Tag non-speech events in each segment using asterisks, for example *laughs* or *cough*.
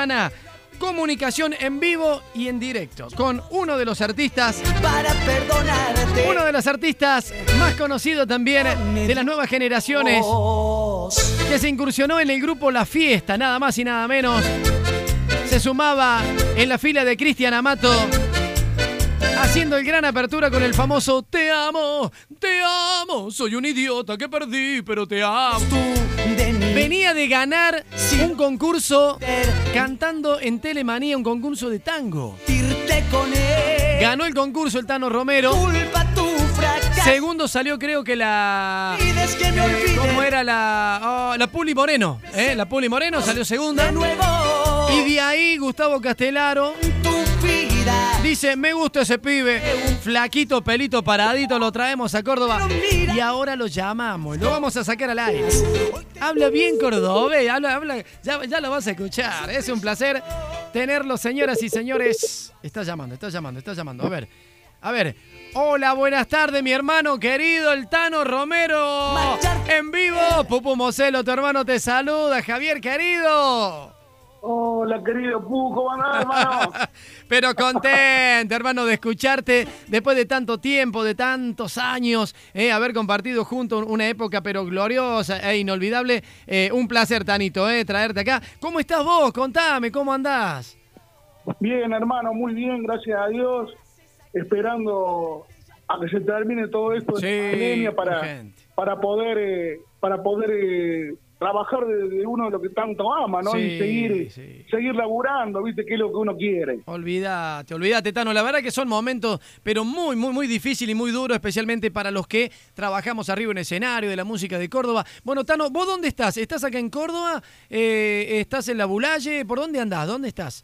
semana comunicación en vivo y en directo con uno de los artistas para perdonarte. Uno de los artistas más conocidos también de las nuevas generaciones que se incursionó en el grupo La Fiesta, nada más y nada menos. Se sumaba en la fila de Cristian Amato haciendo el gran apertura con el famoso Te amo, te amo, soy un idiota que perdí, pero te amo. Venía de ganar un concurso cantando en Telemanía, un concurso de tango. Ganó el concurso el Tano Romero. Segundo salió creo que la... ¿Cómo era la... Oh, la Puli Moreno. ¿eh? La Puli Moreno salió segunda. Y de ahí Gustavo Castelaro Dice, me gusta ese pibe, flaquito, pelito, paradito, lo traemos a Córdoba. Y ahora lo llamamos, lo vamos a sacar al aire. Habla bien cordobés, habla, habla, ya, ya lo vas a escuchar. Es un placer tenerlo, señoras y señores. Está llamando, está llamando, está llamando. A ver, a ver. Hola, buenas tardes, mi hermano querido, el Tano Romero. En vivo, Pupu Moselo, tu hermano te saluda, Javier querido. Hola, querido Pupu, ¿cómo andás, hermano? Pero contento, hermano, de escucharte después de tanto tiempo, de tantos años, eh, haber compartido juntos una época pero gloriosa e inolvidable. Eh, un placer, Tanito, eh, traerte acá. ¿Cómo estás vos? Contame, ¿cómo andás? Bien, hermano, muy bien, gracias a Dios. Esperando a que se termine todo esto de pandemia para, para poder, eh, para poder trabajar de, uno de lo que tanto ama, ¿no? y seguir, seguir laburando, ¿viste? Que es lo que uno quiere. Olvídate, olvídate, Tano. La verdad que son momentos, pero muy, muy, muy difíciles y muy duros, especialmente para los que trabajamos arriba en escenario de la música de Córdoba. Bueno, Tano, ¿vos dónde estás? ¿Estás acá en Córdoba? Eh, ¿Estás en la Bulalle? ¿Por dónde andás? ¿Dónde estás?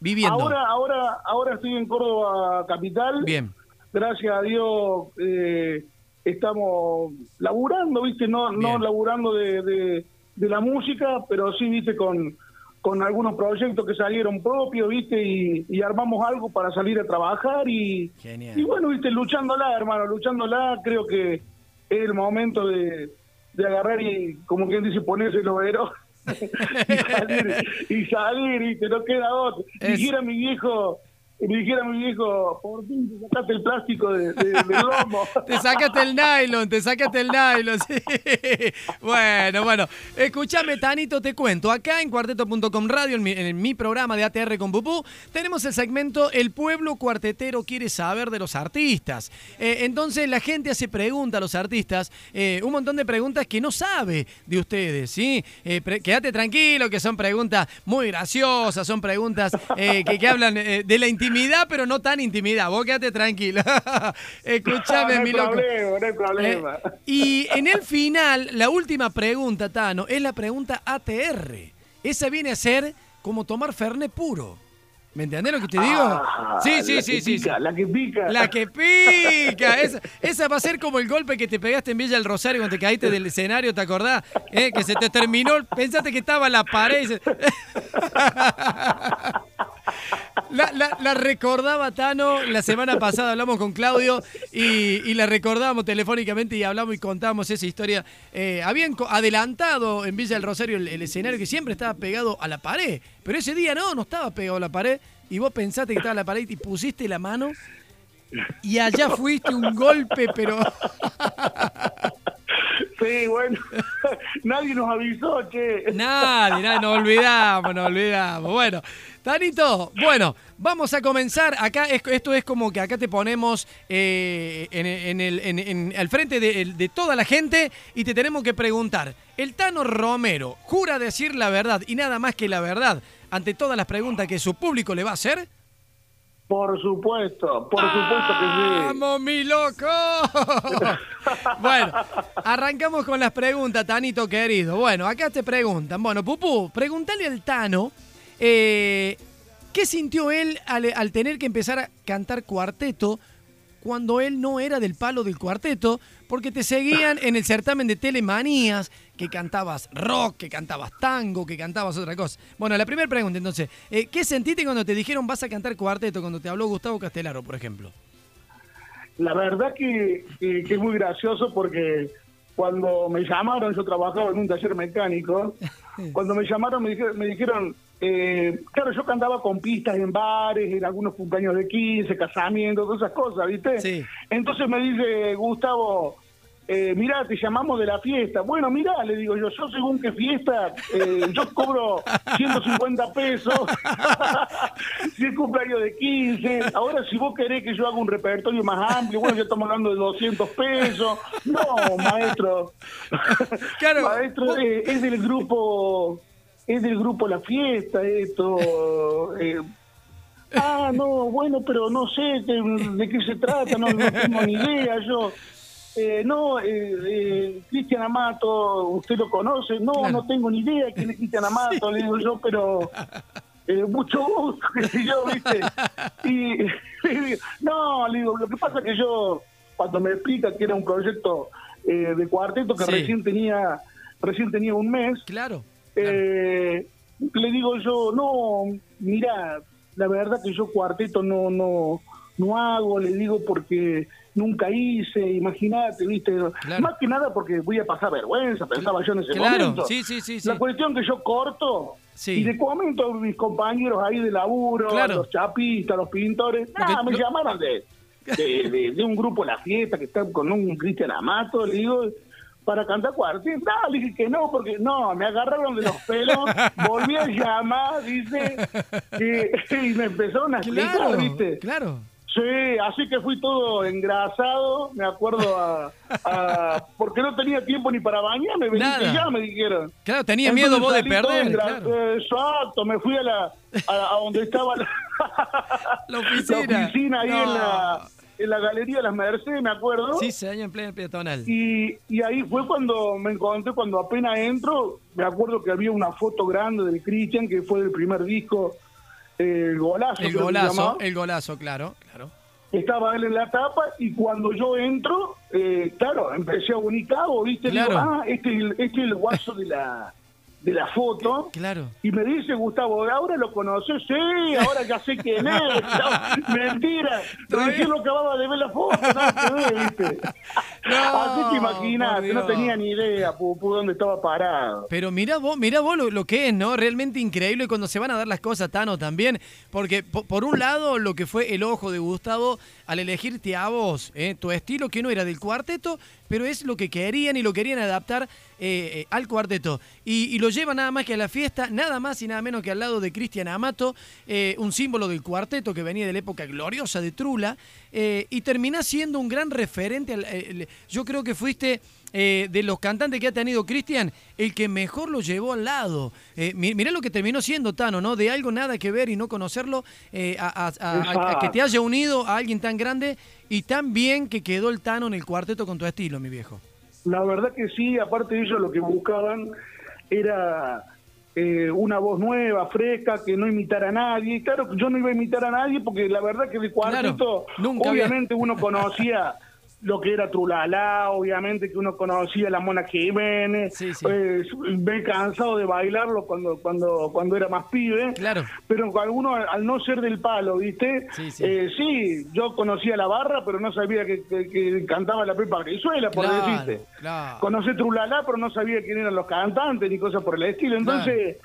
Viviendo. Ahora, ahora, ahora estoy en Córdoba capital. Bien. Gracias a Dios. Eh, estamos laburando, ¿viste? No, no laburando de, de, la música, pero sí, ¿viste? Con, con algunos proyectos que salieron propios, ¿viste? Y, armamos algo para salir a trabajar y, y bueno, ¿viste? Luchándola, hermano, luchándola, creo que es el momento de, de agarrar y, como quien dice, ponerse el overo *laughs* y salir, y salir, ¿viste? No queda otro. Dijera mi viejo y me dijera mi viejo, por fin te sacaste el plástico de, del lomo. *laughs* te sacaste el nylon, te sacaste el nylon. *laughs* Bueno, bueno. Escúchame, Tanito, te cuento. Acá en cuarteto.com radio, en mi, programa de ATR con Pupú, tenemos el segmento El pueblo cuartetero quiere saber de los artistas. Eh, entonces la gente hace preguntas a los artistas, eh, un montón de preguntas que no sabe de ustedes, ¿sí? Eh, quédate tranquilo, que son preguntas muy graciosas, son preguntas que, que, hablan de la intimidad intimidad, pero no tan intimidad. Vos quédate tranquilo. *laughs* Escúchame, no, mi loco. Problema, no hay problema. Eh, y en el final, la última pregunta, Tano, es la pregunta ATR. Esa viene a ser como tomar Fernet puro. ¿Me entendés lo que te digo? Ah, sí, sí, sí, sí, La que pica. La que pica. *laughs* Esa, esa, va a ser como el golpe que te pegaste en Villa del Rosario cuando te caíste del escenario, ¿te acordás? ¿Eh? Que se te terminó. Pensaste que estaba la pared. *laughs* La, recordaba Tano, la semana pasada hablamos con Claudio y, la recordábamos telefónicamente y hablamos y contamos esa historia. Eh, habían adelantado en Villa del Rosario el, escenario que siempre estaba pegado a la pared, pero ese día no, no estaba pegado a la pared y vos pensaste que estaba a la pared y pusiste la mano y allá fuiste un golpe, pero... *laughs* Sí, bueno, *laughs* nadie nos avisó, che. Nadie, nadie, nos olvidamos, nos olvidamos. Bueno, Tanito, bueno, vamos a comenzar. Acá esto es como que acá te ponemos eh, en, el, al frente de, toda la gente y te tenemos que preguntar. El Tano Romero jura decir la verdad y nada más que la verdad ante todas las preguntas que su público le va a hacer. Por supuesto, por supuesto que sí. ¡Vamos, mi loco! *laughs* bueno, arrancamos con las preguntas, Tanito querido. Bueno, acá te preguntan. Bueno, Pupú, pregúntale al Tano eh, qué sintió él al, tener que empezar a cantar cuarteto cuando él no era del palo del cuarteto, porque te seguían en el certamen de Telemanías, que cantabas rock, que cantabas tango, que cantabas otra cosa. Bueno, la primera pregunta entonces, eh, ¿qué sentiste cuando te dijeron vas a cantar cuarteto, cuando te habló Gustavo Castelaro, por ejemplo? La verdad que, es muy gracioso porque cuando me llamaron, yo trabajaba en un taller mecánico, *laughs* cuando me llamaron me dijeron, eh, claro, yo cantaba con pistas en bares, en algunos cumpleaños de 15, casamientos, todas esas cosas, ¿viste? Sí. Entonces me dice Gustavo, eh, mirá, te llamamos de la fiesta. Bueno, mirá, le digo yo, yo según qué fiesta, eh, yo cobro 150 pesos, *laughs* si es cumpleaños de 15. Ahora, si vos querés que yo haga un repertorio más amplio, bueno, ya estamos hablando de 200 pesos. No, maestro. Claro. *laughs* maestro, eh, es del grupo es del grupo La Fiesta, esto. eh, ah, no, bueno, pero no sé de, de qué se trata, no, no tengo ni idea. Yo. Eh, no, eh, eh, Cristian Amato, ¿usted lo conoce? No, Claro. no tengo ni idea quién es Cristian Amato, le digo yo, pero eh, mucho gusto, *laughs* qué sé yo, ¿viste? Y *laughs* no, le digo, lo que pasa es que yo, cuando me explica que era un proyecto eh, de cuarteto que Sí. recién tenía recién tenía un mes, Claro. Eh, le digo yo, no, mira, la verdad que yo cuarteto no, no, no hago, le digo porque nunca hice, imagínate, viste, Claro. más que nada porque voy a pasar vergüenza, pensaba yo en ese Claro, momento. sí, sí, sí, sí. La cuestión que yo corto Sí. y le comento a mis compañeros ahí de laburo, Claro. a los chapistas, a los pintores, ah, me llamaron de, de, de- de un grupo La Fiesta que está con un Cristian Amato, le digo, para cantar cuarteto. No, le dije que no, porque no, me agarraron de los pelos, *laughs* volví a llamar, dice, y, y me empezaron a explicar, Claro, ¿viste? claro. Sí, así que fui todo engrasado, me acuerdo a, a- porque no tenía tiempo ni para bañarme, Nada. ya, me dijeron. Claro, tenía Entonces miedo vos de perder, claro. Exacto, me fui a la a, a donde estaba la, *laughs* La oficina. *laughs* oficina ahí No. en la en la galería de las Mercedes, me acuerdo. Sí, se en plena peatonal. Y, y ahí fue cuando me encontré, cuando apenas entro, me acuerdo que había una foto grande de Cristian, que fue del primer disco, eh, el golazo. El golazo, el golazo, claro, claro. Estaba él en la tapa y cuando yo entro, eh, claro, empecé a unicarlo, ¿viste? Digo, Claro. ah, este es el, este es el guaso de la, de la foto. Claro. Y me dice Gustavo, ¿ahora lo conoces? Sí, ahora ya sé quién es. *laughs* No, mentira, recién lo acababa de ver la foto, ver, ¿viste? *laughs* No, Así que imagínate, no tenía ni idea Pupu, dónde estaba parado. Pero mira vos, mira vos lo, lo que es, ¿no? Realmente increíble cuando se van a dar las cosas, Tano, también. Porque po- por, un lado, lo que fue el ojo de Gustavo al elegirte a vos, ¿eh? tu estilo que no era del cuarteto, pero es lo que querían y lo querían adaptar eh, eh, al cuarteto. Y, lo lleva nada más que a la fiesta, nada más y nada menos que al lado de Cristian Amato, eh, un símbolo del cuarteto que venía de la época gloriosa de Trula, y terminás siendo un gran referente. al- yo creo que fuiste eh, de los cantantes que ha tenido Cristian, el que mejor lo llevó al lado. Eh, mi- mirá lo que terminó siendo Tano, ¿no? De algo nada que ver y no conocerlo, eh, a, a- a- a- a que te haya unido a alguien tan grande y tan bien que quedó el Tano en el cuarteto con tu estilo, mi viejo. La verdad que sí, aparte de ellos lo que buscaban era eh, una voz nueva, fresca, que no imitara a nadie. Y claro, yo no iba a imitar a nadie porque la verdad que de cuarteto, nunca había- obviamente uno conocía *laughs* lo que era Trulala, obviamente que uno conocía la Mona Jiménez, Sí, sí. eh, me he cansado de bailarlo cuando cuando cuando era más pibe, Claro. pero con alguno al no ser del palo, ¿viste? Sí. Eh, sí, yo conocía la barra, pero no sabía que, que- que cantaba la Pepa Brizuela, por Claro, decirte. claro. Conocí Trulala, pero no sabía quién eran los cantantes ni cosas por el estilo. Entonces,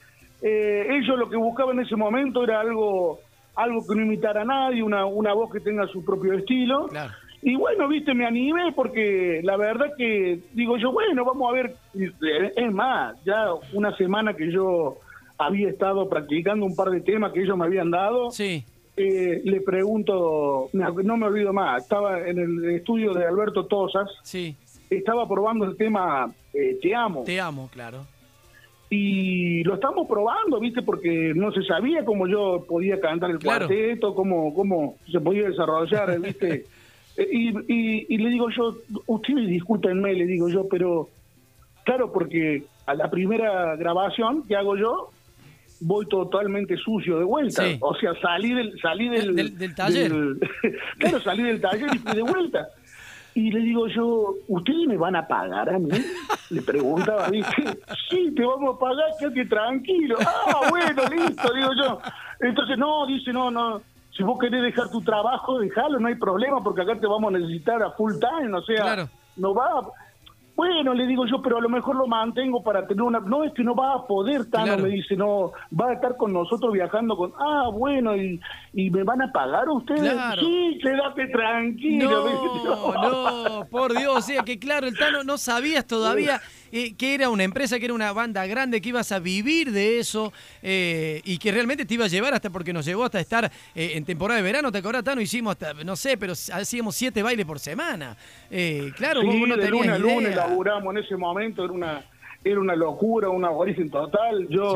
eh, ellos lo que buscaban en ese momento era algo algo que no imitara a nadie, una, una voz que tenga su propio estilo. Claro. Y bueno, viste, me animé porque la verdad que digo yo, bueno, vamos a ver. Eh, Es más, ya una semana que yo había estado practicando un par de temas que ellos me habían dado. Sí, eh, le pregunto, no me olvido más, estaba en el estudio de Alberto Tosas, sí, estaba probando el tema eh, Te amo. te amo, claro. Y lo estamos probando, ¿viste? Porque no se sabía cómo yo podía cantar el Claro. cuarteto, cómo, cómo se podía desarrollar, ¿viste? *laughs* Eh, y, y, y le digo yo, ustedes discúlpenme, le digo yo, pero claro, porque a la primera grabación que hago yo, voy totalmente sucio de vuelta. Sí. O sea, salí del, salí del, Del- del taller. del- *laughs* claro, salí del taller y fui de vuelta. Y le digo yo, ¿ustedes me van a pagar a mí? Le preguntaba, ¿viste? Sí, te vamos a pagar, quédate tranquilo. Ah, bueno, listo, digo yo. Entonces, no, dice, no, no. Si vos querés dejar tu trabajo, déjalo, no hay problema, porque acá te vamos a necesitar a full time, o sea, Claro. no va. Bueno, le digo yo, pero a lo mejor lo mantengo para tener una... No, es que no va a poder, Tano, me dice, no, va a estar con nosotros viajando con... Ah, bueno, ¿y, y me van a pagar ustedes? Sí, quédate tranquilo. No, no, por Dios, o sea que claro, el Tano no sabías todavía *laughs* eh, que era una empresa, que era una banda grande, que ibas a vivir de eso eh, y que realmente te iba a llevar hasta porque nos llevó hasta estar eh, en temporada de verano, ¿te acordás, Tano? Hicimos hasta, no sé, pero hacíamos siete bailes por semana. claro, sí, vos no de lunes a lunes laburamos en ese momento, era una, era una locura, una origen total. Yo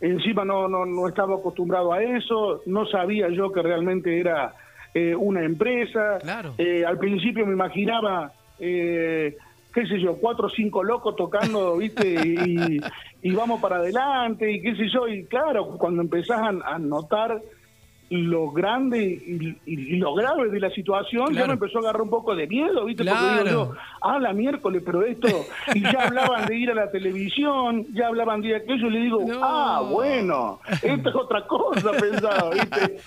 encima no, no, no estaba acostumbrado a eso, no sabía yo que realmente era eh, una empresa. Claro. Eh, al principio me imaginaba, eh, qué sé yo, cuatro o cinco locos tocando, ¿viste? Y, y, vamos para adelante, y qué sé yo. Y claro, cuando empezás a notar lo grande y, lo grave de la situación, ya me empezó a agarrar un poco de miedo, ¿viste? Porque digo yo, ah, la miércoles, pero esto, y ya hablaban de ir a la televisión, ya hablaban de aquello, y le digo, *laughs* ah, bueno, esto es otra cosa, *laughs* pensaba, ¿viste?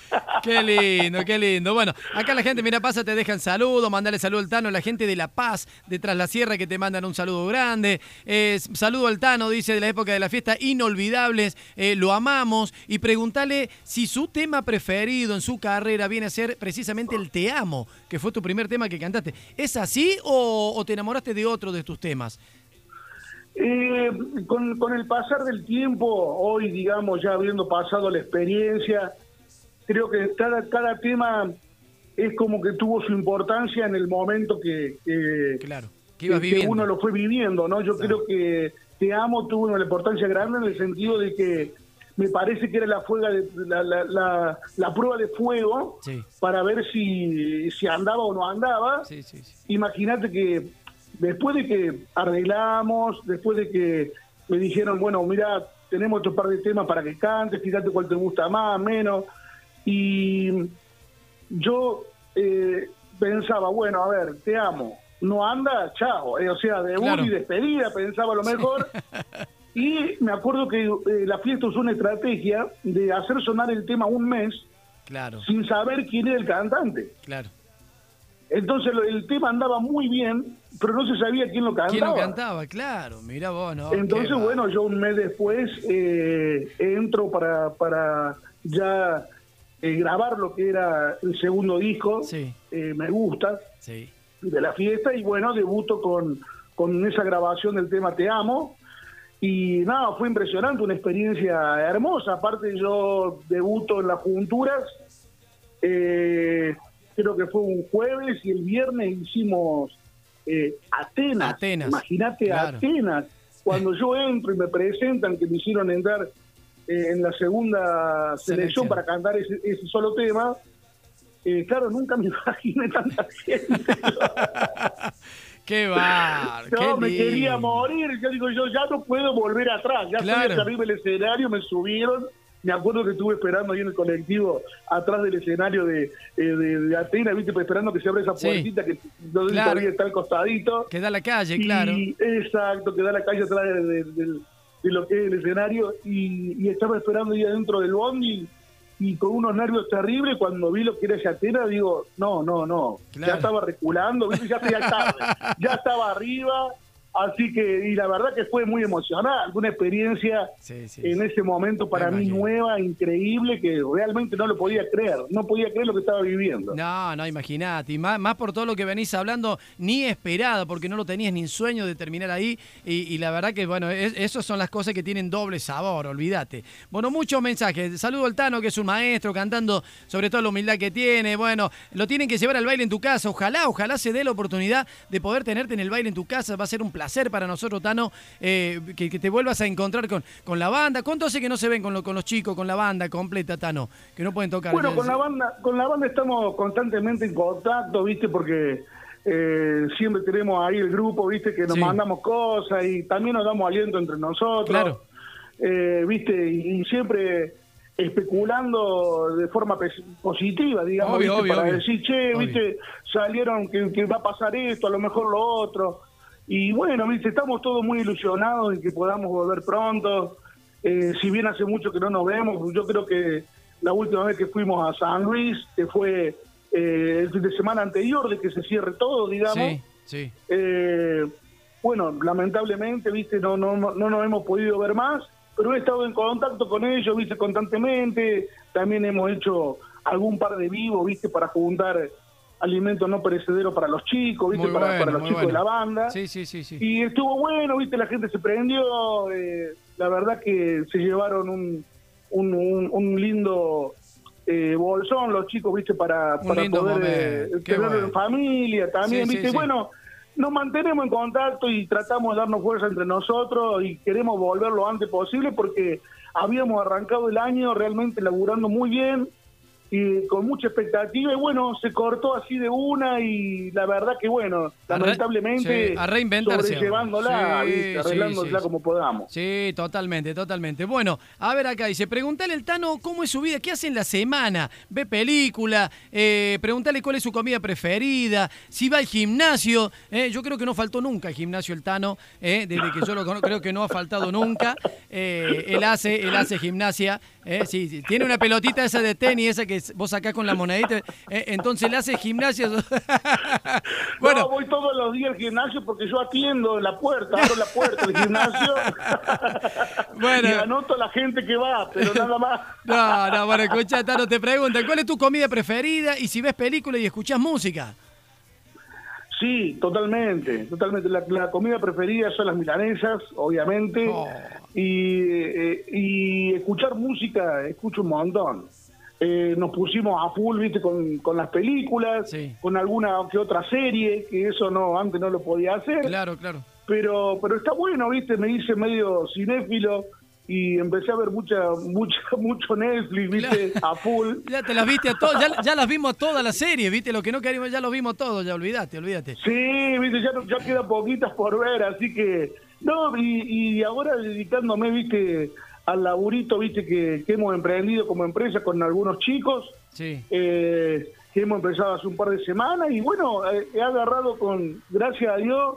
qué lindo, qué lindo. Bueno, acá la gente, mira, pasa, te dejan saludo, mandale saludo al Tano, la gente de La Paz, detrás la sierra, que te mandan un saludo grande. Eh, saludo al Tano, dice, de la época de la fiesta, inolvidables, eh, lo amamos, y pregúntale si su tema preferido en su carrera viene a ser precisamente el Te Amo, que fue tu primer tema que cantaste. ¿Es así o, te enamoraste de otro de tus temas? Eh, con, el pasar del tiempo, hoy digamos ya habiendo pasado la experiencia, creo que cada, cada tema es como que tuvo su importancia en el momento que, claro, que, uno lo fue viviendo, ¿no? Yo creo que Te Amo tuvo una importancia grande en el sentido de que me parece que era la, fuega de, la, prueba de fuego para ver si, si andaba o no andaba. Imagínate que después de que arreglamos, después de que me dijeron, bueno, mira, tenemos otro par de temas para que cantes, fíjate cuál te gusta más, menos. Y yo eh, pensaba, bueno, a ver, te amo. No anda, chao. Eh, o sea, de y despedida, pensaba lo mejor. *laughs* Y me acuerdo que eh, la fiesta usó una estrategia de hacer sonar el tema un mes claro. sin saber quién era el cantante. Claro. Entonces el tema andaba muy bien, pero no se sabía quién lo cantaba. ¿Quién lo cantaba? Claro, mira vos, ¿no? Entonces, bueno, yo un mes después eh, entro para, para ya eh, grabar lo que era el segundo disco, sí. Me Gusta, sí. de la fiesta, y bueno, debuto con, con esa grabación del tema Te Amo, y nada, fue impresionante, una experiencia hermosa. Aparte yo debuto en las junturas, eh, creo que fue un jueves y el viernes hicimos eh, Atenas. Imagínate Atenas. Cuando yo entro y me presentan, que me hicieron entrar eh, en la segunda selección, para cantar ese, ese solo tema, claro, nunca me *laughs* imaginé tanta gente. *laughs* ¡Qué bar! No, me quería morir. Yo digo, yo ya no puedo volver atrás. Ya claro. estoy arriba del escenario, me subieron. Me acuerdo que estuve esperando ahí en el colectivo, atrás del escenario de, eh, de, Atenas, ¿viste? Pues esperando que se abra esa puertita que no claro. está al costadito. Que da la calle, claro. Exacto, que da la calle atrás de, de lo que es el escenario. Y, y estaba esperando ahí adentro del bondi y con unos nervios terribles cuando vi lo que era Yatena, digo, no, no, no, ya estaba reculando, ya, ya, ya estaba arriba, Así que, y la verdad que fue muy emocional, una experiencia en ese momento para mí nueva, increíble, que realmente no lo podía creer, no podía creer lo que estaba viviendo. No, no, imagínate, y más, más por todo lo que venís hablando, ni esperado, porque no lo tenías ni en sueño de terminar ahí, y, la verdad que, bueno, esas son las cosas que tienen doble sabor, olvídate. Bueno, muchos mensajes, saludo al Tano, que es un maestro, cantando sobre todo la humildad que tiene, bueno, lo tienen que llevar al baile en tu casa, ojalá, ojalá se dé la oportunidad de poder tenerte en el baile en tu casa, va a ser un placer para nosotros, Tano, eh, que, te vuelvas a encontrar con, con la banda. ¿Cuánto hace que no se ven con, con los chicos, con la banda completa, Tano? Que no pueden tocar. Bueno, con la banda, con la banda estamos constantemente en contacto, ¿viste? Porque eh, siempre tenemos ahí el grupo, ¿viste? Que nos mandamos cosas y también nos damos aliento entre nosotros. Claro. Eh, ¿Viste? Y, siempre especulando de forma positiva, digamos, para decir, che, viste, salieron que, que, va a pasar esto, a lo mejor lo otro. Y bueno, ¿viste? estamos todos muy ilusionados en que podamos volver pronto. Eh, si bien hace mucho que no nos vemos, yo creo que la última vez que fuimos a San Luis, que fue eh, el fin de semana anterior de que se cierre todo, digamos. Sí, eh, bueno, lamentablemente, viste, no, no, no, no nos hemos podido ver más, pero he estado en contacto con ellos, viste, constantemente, también hemos hecho algún par de vivos, viste, para juntar alimentos no perecederos para los chicos, ¿viste? para, para, los chicos de la banda. Sí, sí, sí, sí. Y estuvo bueno, ¿viste? La gente se prendió. Eh, la verdad que se llevaron un, un, un, lindo eh, bolsón los chicos, ¿viste? Para, para poder eh, tenerlo en familia también, ¿viste? Bueno, nos mantenemos en contacto y tratamos de darnos fuerza entre nosotros y queremos volver lo antes posible porque habíamos arrancado el año realmente laburando muy bien y con mucha expectativa y bueno, se cortó así de una y la verdad que bueno, lamentablemente a reinventarse. sobrellevándola, arreglándola como podamos. Sí, totalmente, totalmente. Bueno, a ver acá dice, pregúntale al Tano cómo es su vida, qué hace en la semana, ve película, eh, pregúntale cuál es su comida preferida, si va al gimnasio, eh, yo creo que no faltó nunca el gimnasio el Tano, eh, desde que yo lo conozco, creo que no ha faltado nunca, eh, él hace, él hace gimnasia, eh, sí, tiene una pelotita esa de tenis, esa que vos sacás con la monedita, eh, entonces le hace gimnasio. *laughs* bueno, no, voy todos los días al gimnasio porque yo atiendo en la puerta, abro la puerta del gimnasio *laughs* bueno. y anoto a la gente que va, pero nada más. *laughs* no, no, bueno, escucha, Taro, te preguntan, ¿cuál es tu comida preferida y si ves películas y escuchás música? Sí, totalmente, totalmente. La, comida preferida son las milanesas, obviamente, oh. y, eh, y escuchar música, escucho un montón. Eh, nos pusimos a full, viste, con, con las películas, con alguna que otra serie, que eso no antes no lo podía hacer. Claro, claro. Pero, pero está bueno, viste, me hice medio cinéfilo y empecé a ver mucha, mucha, *laughs* mucho Netflix, viste, a full. *laughs* Ya te las viste a todas, ya, ya, las vimos todas las series, viste, lo que no queríamos ya lo vimos todo, ya olvídate, olvídate. Sí, viste, ya, ya quedan poquitas por ver, así que, no, y, y ahora dedicándome, viste, al laburito, viste, que, que, hemos emprendido como empresa con algunos chicos, sí. eh, que hemos empezado hace un par de semanas, y bueno, eh, he agarrado con, gracias a Dios,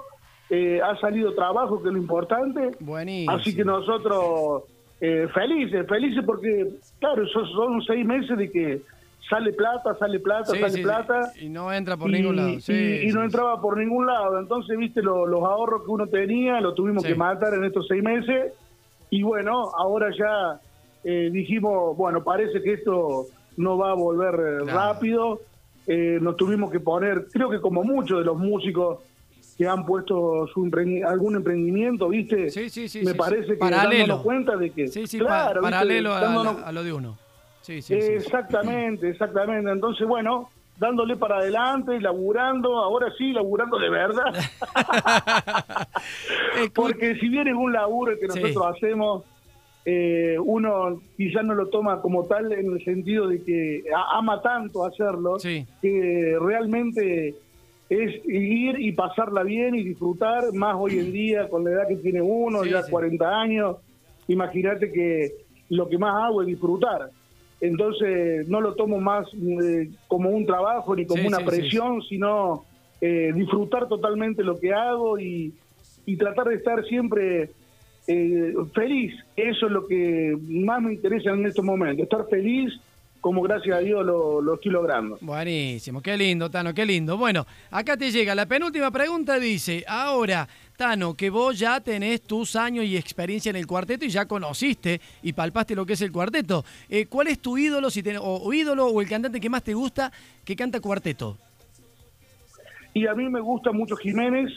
eh, ha salido trabajo, que es lo importante. Buenísimo. Así que nosotros eh, felices, felices porque, claro, son, son, seis meses de que sale plata, sale plata, sale plata. Y no entra por ningún lado. y, no entraba por ningún lado. Entonces, viste, los ahorros que uno tenía, lo tuvimos que matar en estos seis meses. Y bueno, ahora ya eh, dijimos, bueno, parece que esto no va a volver rápido. nos tuvimos que poner, creo que como muchos de los músicos que han puesto su algún emprendimiento, ¿viste? Sí, sí, sí. Me parece que paralelo. cuenta de que... Sí, sí, paralelo a, lo de uno. Sí, sí, exactamente, exactamente. Entonces, bueno, dándole para adelante, laburando, ahora sí, laburando de verdad. *laughs* *laughs* Porque si bien es un laburo que nosotros hacemos, eh, uno quizás no lo toma como tal en el sentido de que ama tanto hacerlo, que realmente es ir y pasarla bien y disfrutar, más hoy en día con la edad que tiene uno, ya 40 años, imagínate que lo que más hago es disfrutar. Entonces no lo tomo más eh, como un trabajo ni como una presión, sino eh, disfrutar totalmente lo que hago y, y tratar de estar siempre eh, feliz. Eso es lo que más me interesa en estos momentos, estar feliz como gracias a Dios lo, estoy logrando. Buenísimo, qué lindo, Tano, qué lindo. Bueno, acá te llega la penúltima pregunta, dice, ahora, Tano, que vos ya tenés tus años y experiencia en el cuarteto y ya conociste y palpaste lo que es el cuarteto, eh, ¿cuál es tu ídolo, si o, ídolo o el cantante que más te gusta que canta cuarteto? Y a mí me gusta mucho Jiménez,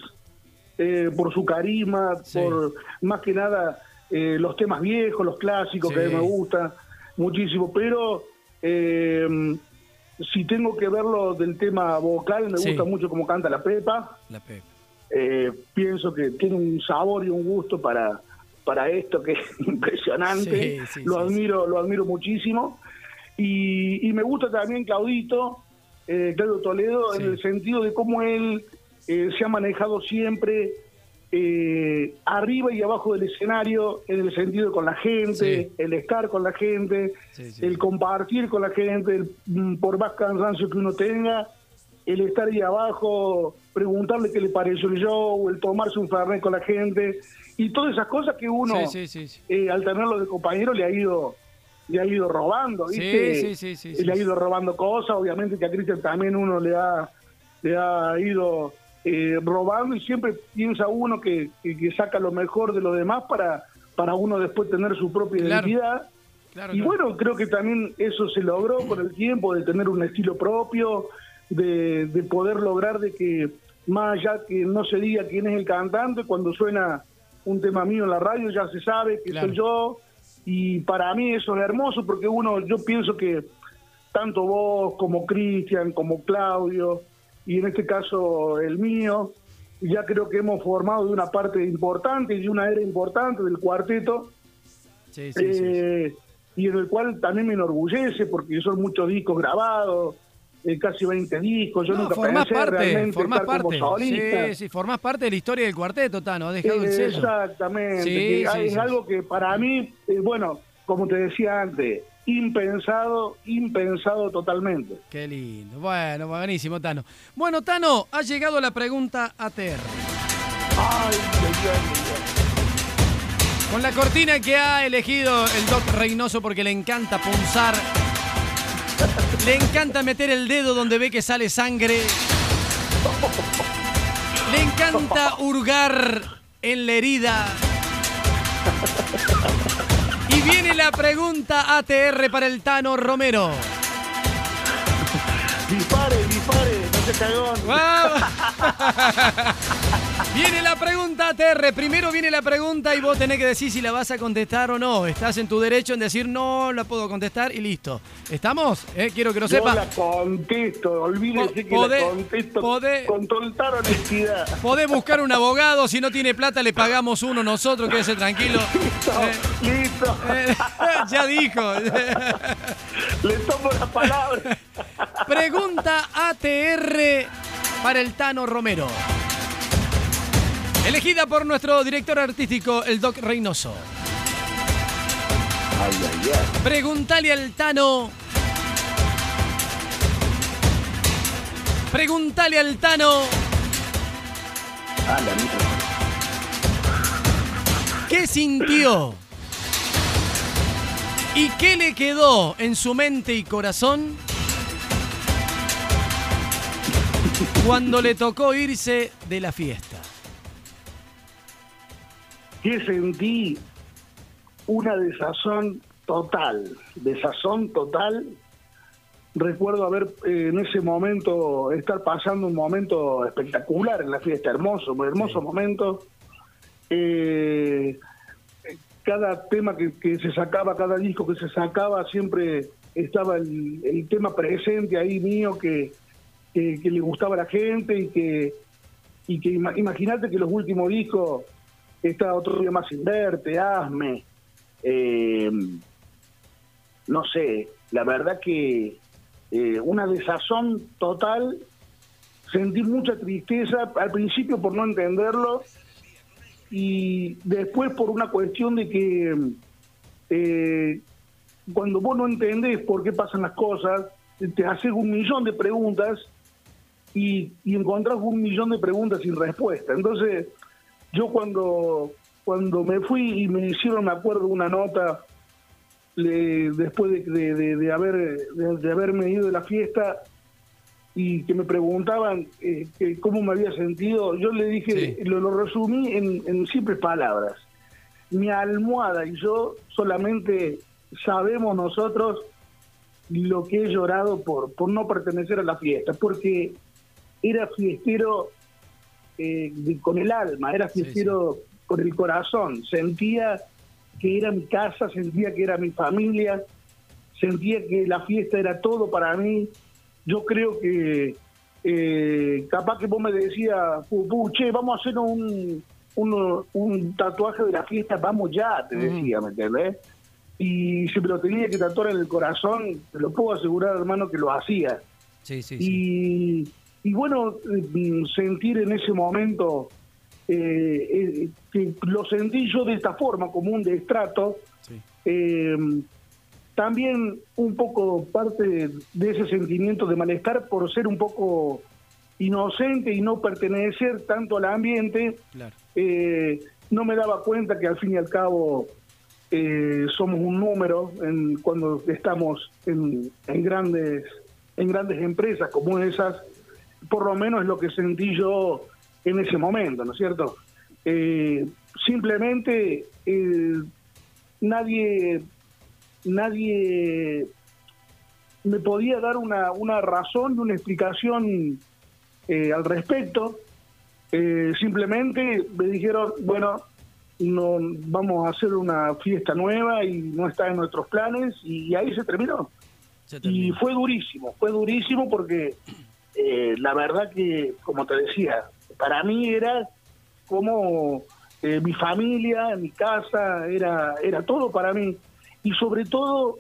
eh, por su carisma, por más que nada eh, los temas viejos, los clásicos que a mí me gusta muchísimo, pero eh, si tengo que verlo del tema vocal, me gusta mucho cómo canta la Pepa. La Pepa. Eh, pienso que tiene un sabor y un gusto para, para esto que *laughs* es impresionante. lo admiro, lo admiro muchísimo. Y, me gusta también Claudito, eh, Claudio Toledo, en el sentido de cómo él eh, se ha manejado siempre eh, arriba y abajo del escenario, en el sentido con la gente, el estar con la gente, el compartir con la gente, mm, por más cansancio que uno tenga, el estar ahí abajo, preguntarle qué le pareció el show, el tomarse un fernet con la gente, y todas esas cosas que uno, eh, al tenerlo de compañero, le ha ido le ha ido robando, ¿viste? Le ha ido robando cosas, obviamente que a Cristian también uno le ha, le ha ido eh, robando y siempre piensa uno que, que, saca lo mejor de los demás para, para uno después tener su propia identidad. y bueno, creo que también eso se logró con el tiempo, de tener un estilo propio, de, de poder lograr de que más allá que no se diga quién es el cantante, cuando suena un tema mío en la radio ya se sabe que soy yo. Y para mí eso es hermoso porque uno, yo pienso que tanto vos como Cristian, como Claudio y en este caso el mío, ya creo que hemos formado de una parte importante y de una era importante del cuarteto. Eh, y en el cual también me enorgullece porque son muchos discos grabados, eh, casi 20 discos, yo nunca pensé parte, realmente formás estar parte, como solista. Sí, sí, formás parte de la historia del cuarteto, Tano, has dejado el sello. Exactamente, es algo que para mí, eh, bueno, como te decía antes, impensado, impensado totalmente. Qué lindo, bueno, buenísimo, Tano. Bueno, Tano, ha llegado la pregunta a Ter. Ay, Con la cortina que ha elegido el Doc Reynoso porque le encanta punzar le encanta meter el dedo donde ve que sale sangre. Le encanta hurgar en la herida. Viene la pregunta ATR para el Tano Romero. Dispare, dispare, no se cagón. *laughs* Viene la pregunta, Terre. Primero viene la pregunta y vos tenés que decir si la vas a contestar o no. Estás en tu derecho en decir no la puedo contestar y listo. ¿Estamos? Eh, quiero que lo sepa. Yo la contesto, olvídese que la contesto con total honestidad. Podés buscar un abogado, si no tiene plata le pagamos uno nosotros, quédese tranquilo. *laughs* Listo, eh, listo. Eh, *laughs* ya dijo. le tomo la palabra. Pregunta ATR para el Tano Romero. Elegida por nuestro director artístico, el Doc Reynoso. Pregúntale al Tano. Pregúntale al Tano. ¿Qué sintió? ¿Y qué le quedó en su mente y corazón cuando le tocó irse de la fiesta? Que sentí una desazón total, desazón total. Recuerdo haber eh, en ese momento, estar pasando un momento espectacular en la fiesta, hermoso, un hermoso momento. Eh, cada tema que, se sacaba, cada disco que se sacaba, siempre estaba el, tema presente ahí mío que, que, le gustaba a la gente y que, y que imagínate que los últimos discos está otro día más sin verte, hazme. Eh, no sé, la verdad que eh, una desazón total, sentí mucha tristeza al principio por no entenderlo y después por una cuestión de que eh, cuando vos no entendés por qué pasan las cosas, te haces un millón de preguntas y, y encontrás un millón de preguntas sin respuesta. Entonces, yo cuando, cuando me fui y me hicieron, me acuerdo, una nota después de, de, haber, de, haberme ido de la fiesta y que me preguntaban eh, cómo me había sentido, yo le dije, lo, resumí en, en simples palabras. Mi almohada y yo solamente sabemos nosotros lo que he llorado por, por no pertenecer a la fiesta, porque era fiestero eh, con el alma, era fiestero con el corazón, sentía que era mi casa, sentía que era mi familia, sentía que la fiesta era todo para mí. Yo creo que eh, capaz que vos me decías, che, vamos a hacer un, un, tatuaje de la fiesta, vamos ya, te decía, ¿me entiendes? Y si me lo tenía que tatuar en el corazón, te lo puedo asegurar, hermano, que lo hacía. Sí, sí, y, y bueno, mm, sentir en ese momento, eh, eh, que lo sentí yo de esta forma, como un destrato, eh, también un poco parte de ese sentimiento de malestar por ser un poco inocente y no pertenecer tanto al ambiente, no me daba cuenta que al fin y al cabo somos un número en, cuando estamos en, en grandes en grandes empresas como esas por lo menos es lo que sentí yo en ese momento, ¿no es cierto? Eh, simplemente eh, nadie, nadie me podía dar una, una razón y una explicación eh, al respecto. simplemente me dijeron, bueno, no vamos a hacer una fiesta nueva y no está en nuestros planes y ahí se terminó. Y fue durísimo, fue durísimo porque la verdad que, como te decía, para mí era como eh, mi familia, mi casa, era, era todo para mí. Y sobre todo,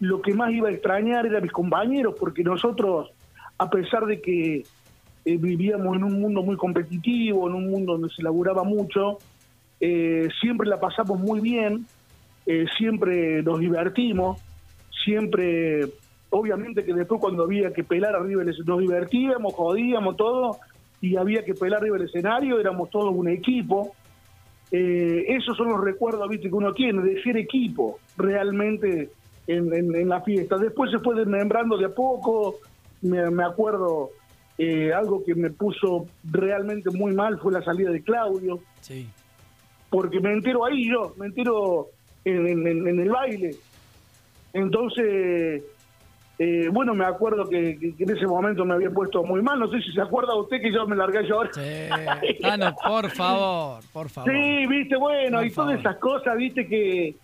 lo que más iba a extrañar era mis compañeros, porque nosotros, a pesar de que eh, vivíamos en un mundo muy competitivo, en un mundo donde se laburaba mucho, eh, siempre la pasamos muy bien, siempre nos divertimos, siempre, obviamente que después cuando había que pelar arriba nos divertíamos, jodíamos todo, y había que pelar arriba el escenario, éramos todos un equipo. Eh, esos son los recuerdos ¿viste? que uno tiene de ser equipo realmente en, la fiesta. Después se fue desmembrando de a poco. Me, acuerdo eh, algo que me puso realmente muy mal fue la salida de Claudio. Sí. Porque me entero ahí yo, me entero en, en el baile. Entonces eh, bueno, me acuerdo que, en ese momento me había puesto muy mal. No sé si se acuerda usted que yo me largué a llorar. Sí. *laughs* Ah, no, por favor, por favor. Sí, viste, bueno, y todas esas cosas, viste, que,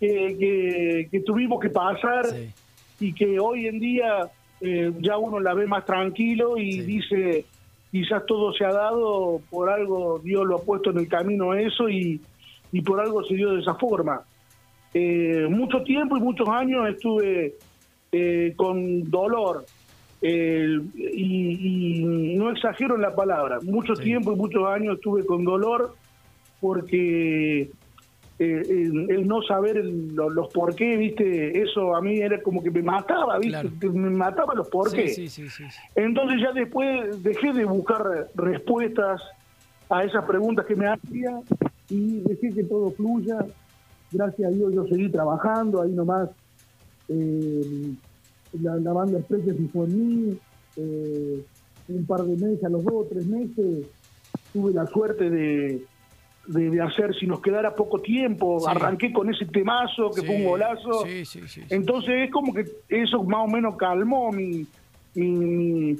que, tuvimos que pasar y que hoy en día eh, ya uno la ve más tranquilo y dice, quizás todo se ha dado, por algo Dios lo ha puesto en el camino eso y, y por algo se dio de esa forma. Eh, mucho tiempo y muchos años estuve eh, con dolor, eh, y, no exagero en la palabra, mucho tiempo y muchos años estuve con dolor porque eh, el, no saber los por qué, ¿viste? Eso a mí era como que me mataba, ¿viste? Me mataba los por qué. Entonces ya después dejé de buscar respuestas a esas preguntas que me hacía y dejé que todo fluya. Gracias a Dios yo seguí trabajando, ahí nomás eh, la, la, banda Express fijó en mí, eh, un par de meses, a los dos o tres meses, tuve la suerte de, de, hacer, si nos quedara poco tiempo, arranqué con ese temazo que fue un golazo. Entonces es como que eso más o menos calmó mi... mi,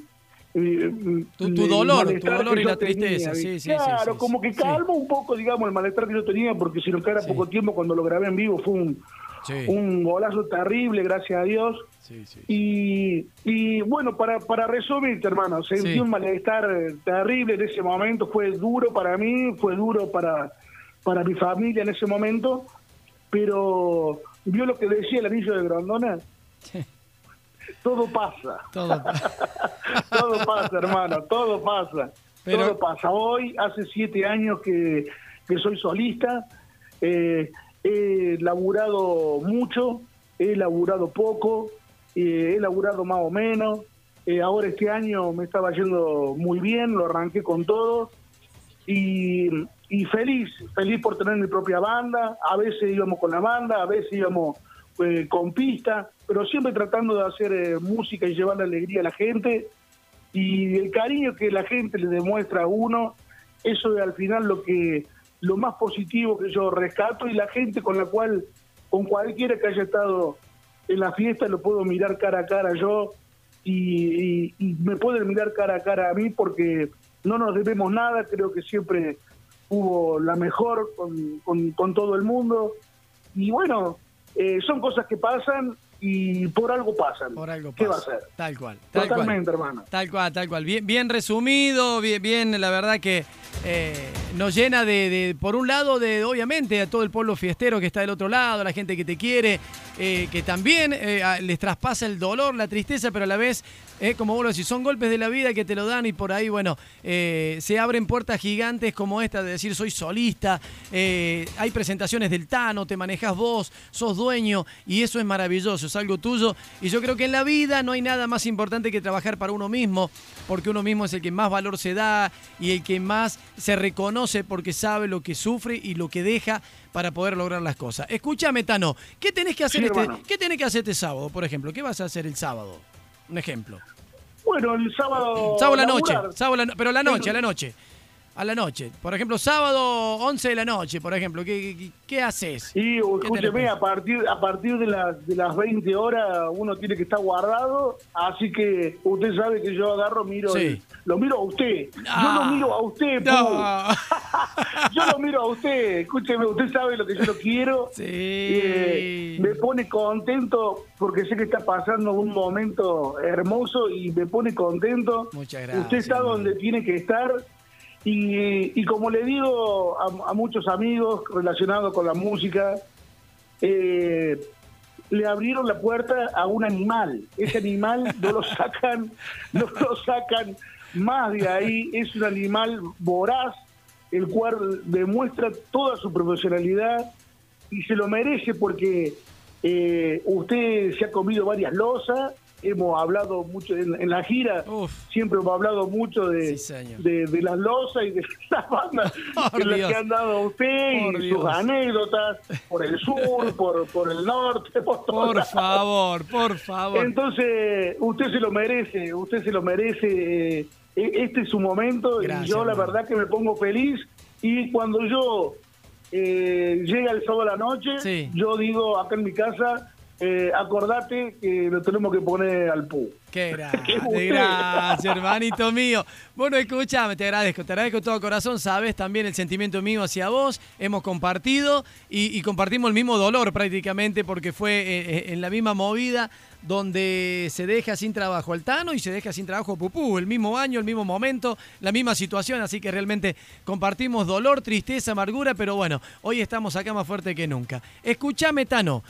tu, dolor, tu dolor y la tristeza, Claro, como que calmó un poco, digamos, el malestar que yo tenía, porque si nos quedara poco tiempo cuando lo grabé en vivo fue un, un golazo terrible, gracias a Dios. y, y, bueno, para, para resumirte, hermano, sentí un malestar terrible en ese momento, fue duro para mí, fue duro para, para mi familia en ese momento, pero vio lo que decía el anillo de Grandona. Todo pasa. *laughs* Todo, pasa, hermano, todo pasa. Todo pasa. Hoy, hace siete años que, que soy solista. Eh, he laburado mucho, he laburado poco, eh, he laburado más o menos. Eh, ahora este año me estaba yendo muy bien, lo arranqué con todo y, feliz, feliz por tener mi propia banda. A veces íbamos con la banda, a veces íbamos eh, con pista, pero siempre tratando de hacer música y llevar la alegría a la gente. Y el cariño que la gente le demuestra a uno, eso es al final lo que lo más positivo que yo rescato y la gente con la cual, con cualquiera que haya estado en la fiesta, lo puedo mirar cara a cara yo y, me pueden mirar cara a cara a mí porque no nos debemos nada, creo que siempre hubo la mejor con, con, todo el mundo y bueno, eh, son cosas que pasan y por algo pasan. Por algo ¿Qué va a ser? Tal cual. Totalmente, hermano. Tal cual, tal cual. Bien, bien resumido, bien, bien, la verdad que eh, nos llena de, por un lado, de obviamente a todo el pueblo fiestero que está del otro lado, la gente que te quiere, eh, que también eh, les traspasa el dolor, la tristeza, pero a la vez, como vos lo decís, son golpes de la vida que te lo dan y por ahí, bueno, se abren puertas gigantes como esta de decir soy solista, hay presentaciones del Tano, te manejas vos, sos dueño y eso es maravilloso, es algo tuyo y yo creo que en la vida no hay nada más importante que trabajar para uno mismo, porque uno mismo es el que más valor se da y el que más se reconoce porque sabe lo que sufre y lo que deja para poder lograr las cosas. Escúchame, Tano, ¿qué tenés que hacer, este, ¿qué tenés que hacer este sábado, por ejemplo? ¿Qué vas a hacer el sábado? Un ejemplo. Bueno, el sábado. Sábado la noche, sábado pero la noche, a la noche. A la noche. Por ejemplo, sábado 11 de la noche, por ejemplo, ¿qué, qué, haces? Y escúcheme, a partir, a partir de, las, de las 20 horas uno tiene que estar guardado, así que usted sabe que yo agarro, miro, lo miro a usted. Yo lo miro a usted, *laughs* yo lo miro a usted, escúcheme, usted sabe lo que yo lo quiero. Sí. Eh, me pone contento porque sé que está pasando un momento hermoso y me pone contento. Muchas gracias. Usted está donde tiene que estar y, como le digo a, muchos amigos relacionados con la música, eh, le abrieron la puerta a un animal. Ese animal no lo sacan, *laughs* no lo sacan más de ahí. Es un animal voraz, el cual demuestra toda su profesionalidad y se lo merece porque eh, usted se ha comido varias losas hemos hablado mucho en, la gira, siempre hemos hablado mucho de, de, las losas y de *laughs* las bandas *laughs* que han dado usted y sus anécdotas por el sur, *laughs* por, por el norte, por Por favor, por favor. Entonces, usted se lo merece, usted se lo merece. Eh, e, este es su momento y yo la verdad que me pongo feliz y cuando yo eh, llega el sábado a la noche, yo digo acá en mi casa, eh, acordate que lo tenemos que poner al pu. Qué *laughs* grande, gracias, hermanito mío. Bueno, escúchame, te agradezco, te agradezco todo corazón, sabes también el sentimiento mío hacia vos, hemos compartido y, compartimos el mismo dolor prácticamente porque fue eh, eh, en la misma movida donde se deja sin trabajo al Tano y se deja sin trabajo Pupú, el mismo año, el mismo momento, la misma situación, así que realmente compartimos dolor, tristeza, amargura, pero bueno, hoy estamos acá más fuerte que nunca. Escúchame, Tano.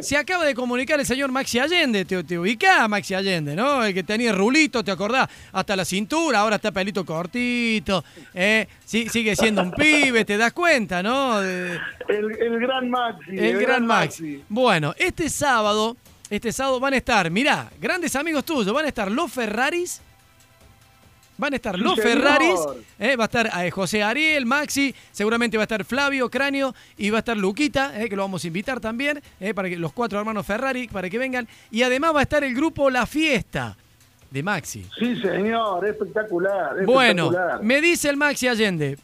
Se, acaba de comunicar el señor Maxi Allende, te, te ubicás Maxi Allende, ¿no? El que tenía rulito, ¿te acordás? Hasta la cintura, ahora está pelito cortito, ¿eh? sigue siendo un pibe, ¿te das cuenta, no? El, gran Maxi. El, gran, Maxi. Bueno, este sábado, este sábado van a estar, mirá, grandes amigos tuyos, van a estar los Ferraris Van a estar los Ferraris, eh, va a estar eh, José Ariel, Maxi, seguramente va a estar Flavio Cráneo y va a estar Luquita, eh, que lo vamos a invitar también, para que los cuatro hermanos Ferrari, para que vengan. Y además va a estar el grupo La Fiesta de Maxi. Sí, señor, espectacular. Bueno, me dice el Maxi Allende,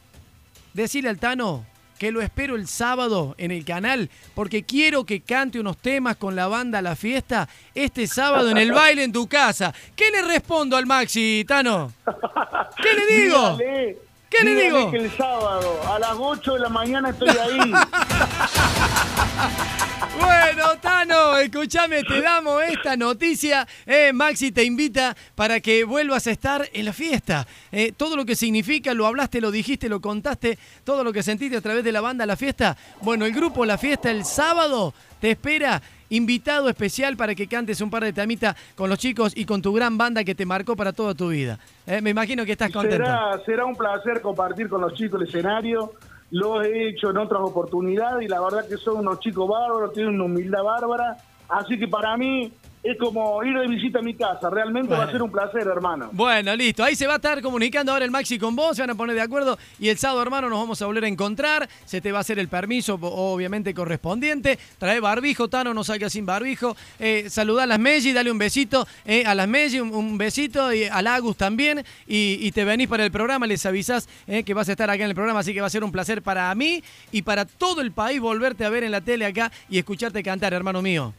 decirle al Tano que lo espero el sábado en el canal, porque quiero que cante unos temas con la banda La Fiesta este sábado en el *laughs* baile en tu casa. ¿Qué le respondo al Maxi, Tano? ¿Qué le digo? ¿Qué le digo? Que el sábado a las 8 de la mañana estoy ahí. *laughs* Bueno, Tano, escúchame, te damos esta noticia. Eh, Maxi te invita para que vuelvas a estar en la fiesta. Eh, todo lo que significa, lo hablaste, lo dijiste, lo contaste, todo lo que sentiste a través de la banda La Fiesta. Bueno, el grupo La Fiesta el sábado te espera invitado especial para que cantes un par de tamitas con los chicos y con tu gran banda que te marcó para toda tu vida. Eh, me imagino que estás contento. Será, será un placer compartir con los chicos el escenario. Lo he hecho en otras oportunidades y la verdad que son unos chicos bárbaros, tienen una humildad bárbara. Así que para mí es como ir de visita a mi casa. Realmente va a ser un placer, hermano. Bueno, listo. Ahí se va a estar comunicando ahora el Maxi con vos. Se van a poner de acuerdo. Y el sábado, hermano, nos vamos a volver a encontrar. Se te va a hacer el permiso, obviamente, correspondiente. Trae barbijo, Tano, no salga sin barbijo. Eh, saludá a las Melli, dale un besito eh, a las Melli, un, besito. Y a Lagus también. Y, te venís para el programa. Les avisás eh, que vas a estar acá en el programa. Así que va a ser un placer para mí y para todo el país volverte a ver en la tele acá y escucharte cantar, hermano mío.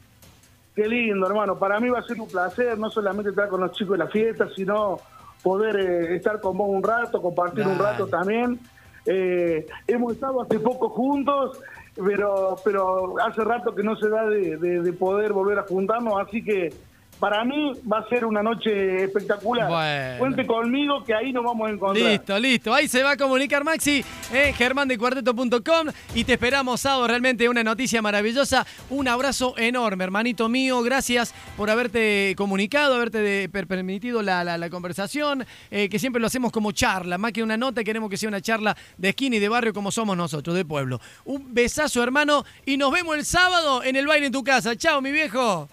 Qué lindo, hermano. Para mí va a ser un placer no solamente estar con los chicos de la fiesta, sino poder eh, estar con vos un rato, compartir un rato también. Eh, hemos estado hace poco juntos, pero pero hace rato que no se da de poder volver a juntarnos, así que para mí va a ser una noche espectacular. Cuente conmigo que ahí nos vamos a encontrar. Listo, listo. Ahí se va a comunicar Maxi, eh, germandecuarteto.com y te esperamos sábado. Realmente una noticia maravillosa. Un abrazo enorme, hermanito mío. Gracias por haberte comunicado, haberte permitido la, conversación, eh, que siempre lo hacemos como charla. Más que una nota, queremos que sea una charla de esquina y de barrio como somos nosotros, de pueblo. Un besazo, hermano, y nos vemos el sábado en el baile en tu casa. Chao, mi viejo.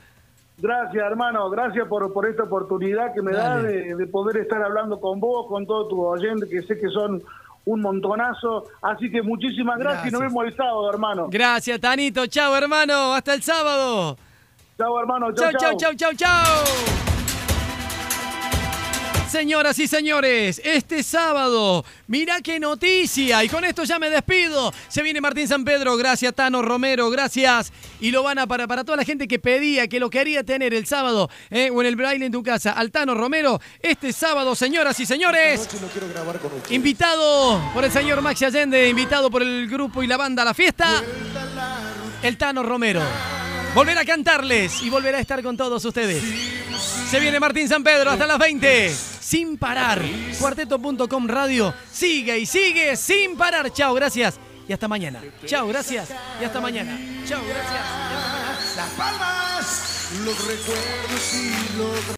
Gracias, hermano. Gracias por, por esta oportunidad que me da de, poder estar hablando con vos, con todos tus oyentes, que sé que son un montonazo. Así que muchísimas gracias, y nos vemos el sábado, hermano. Gracias, Tanito. Chao, hermano. Hasta el sábado. Chao, hermano. Chao, chao, chao, chao, chao. Señoras y señores, este sábado, mira qué noticia. Y con esto ya me despido. Se viene Martín San Pedro, gracias Tano Romero, gracias. Y lo van a para, para toda la gente que pedía, que lo quería tener el sábado eh, o en el braille en tu casa, al Tano Romero, este sábado, señoras y señores. Invitado por el señor Maxi Allende, invitado por el grupo y la banda a la fiesta, el Tano Romero. Volverá a cantarles y volverá a estar con todos ustedes. Se viene Martín San Pedro hasta las 20. Sin parar. Cuarteto.com Radio. Sigue y sigue sin parar. Chao, gracias. Y hasta mañana. Chao, gracias. Y hasta mañana. Chao, gracias. Las palmas, los recuerdos y los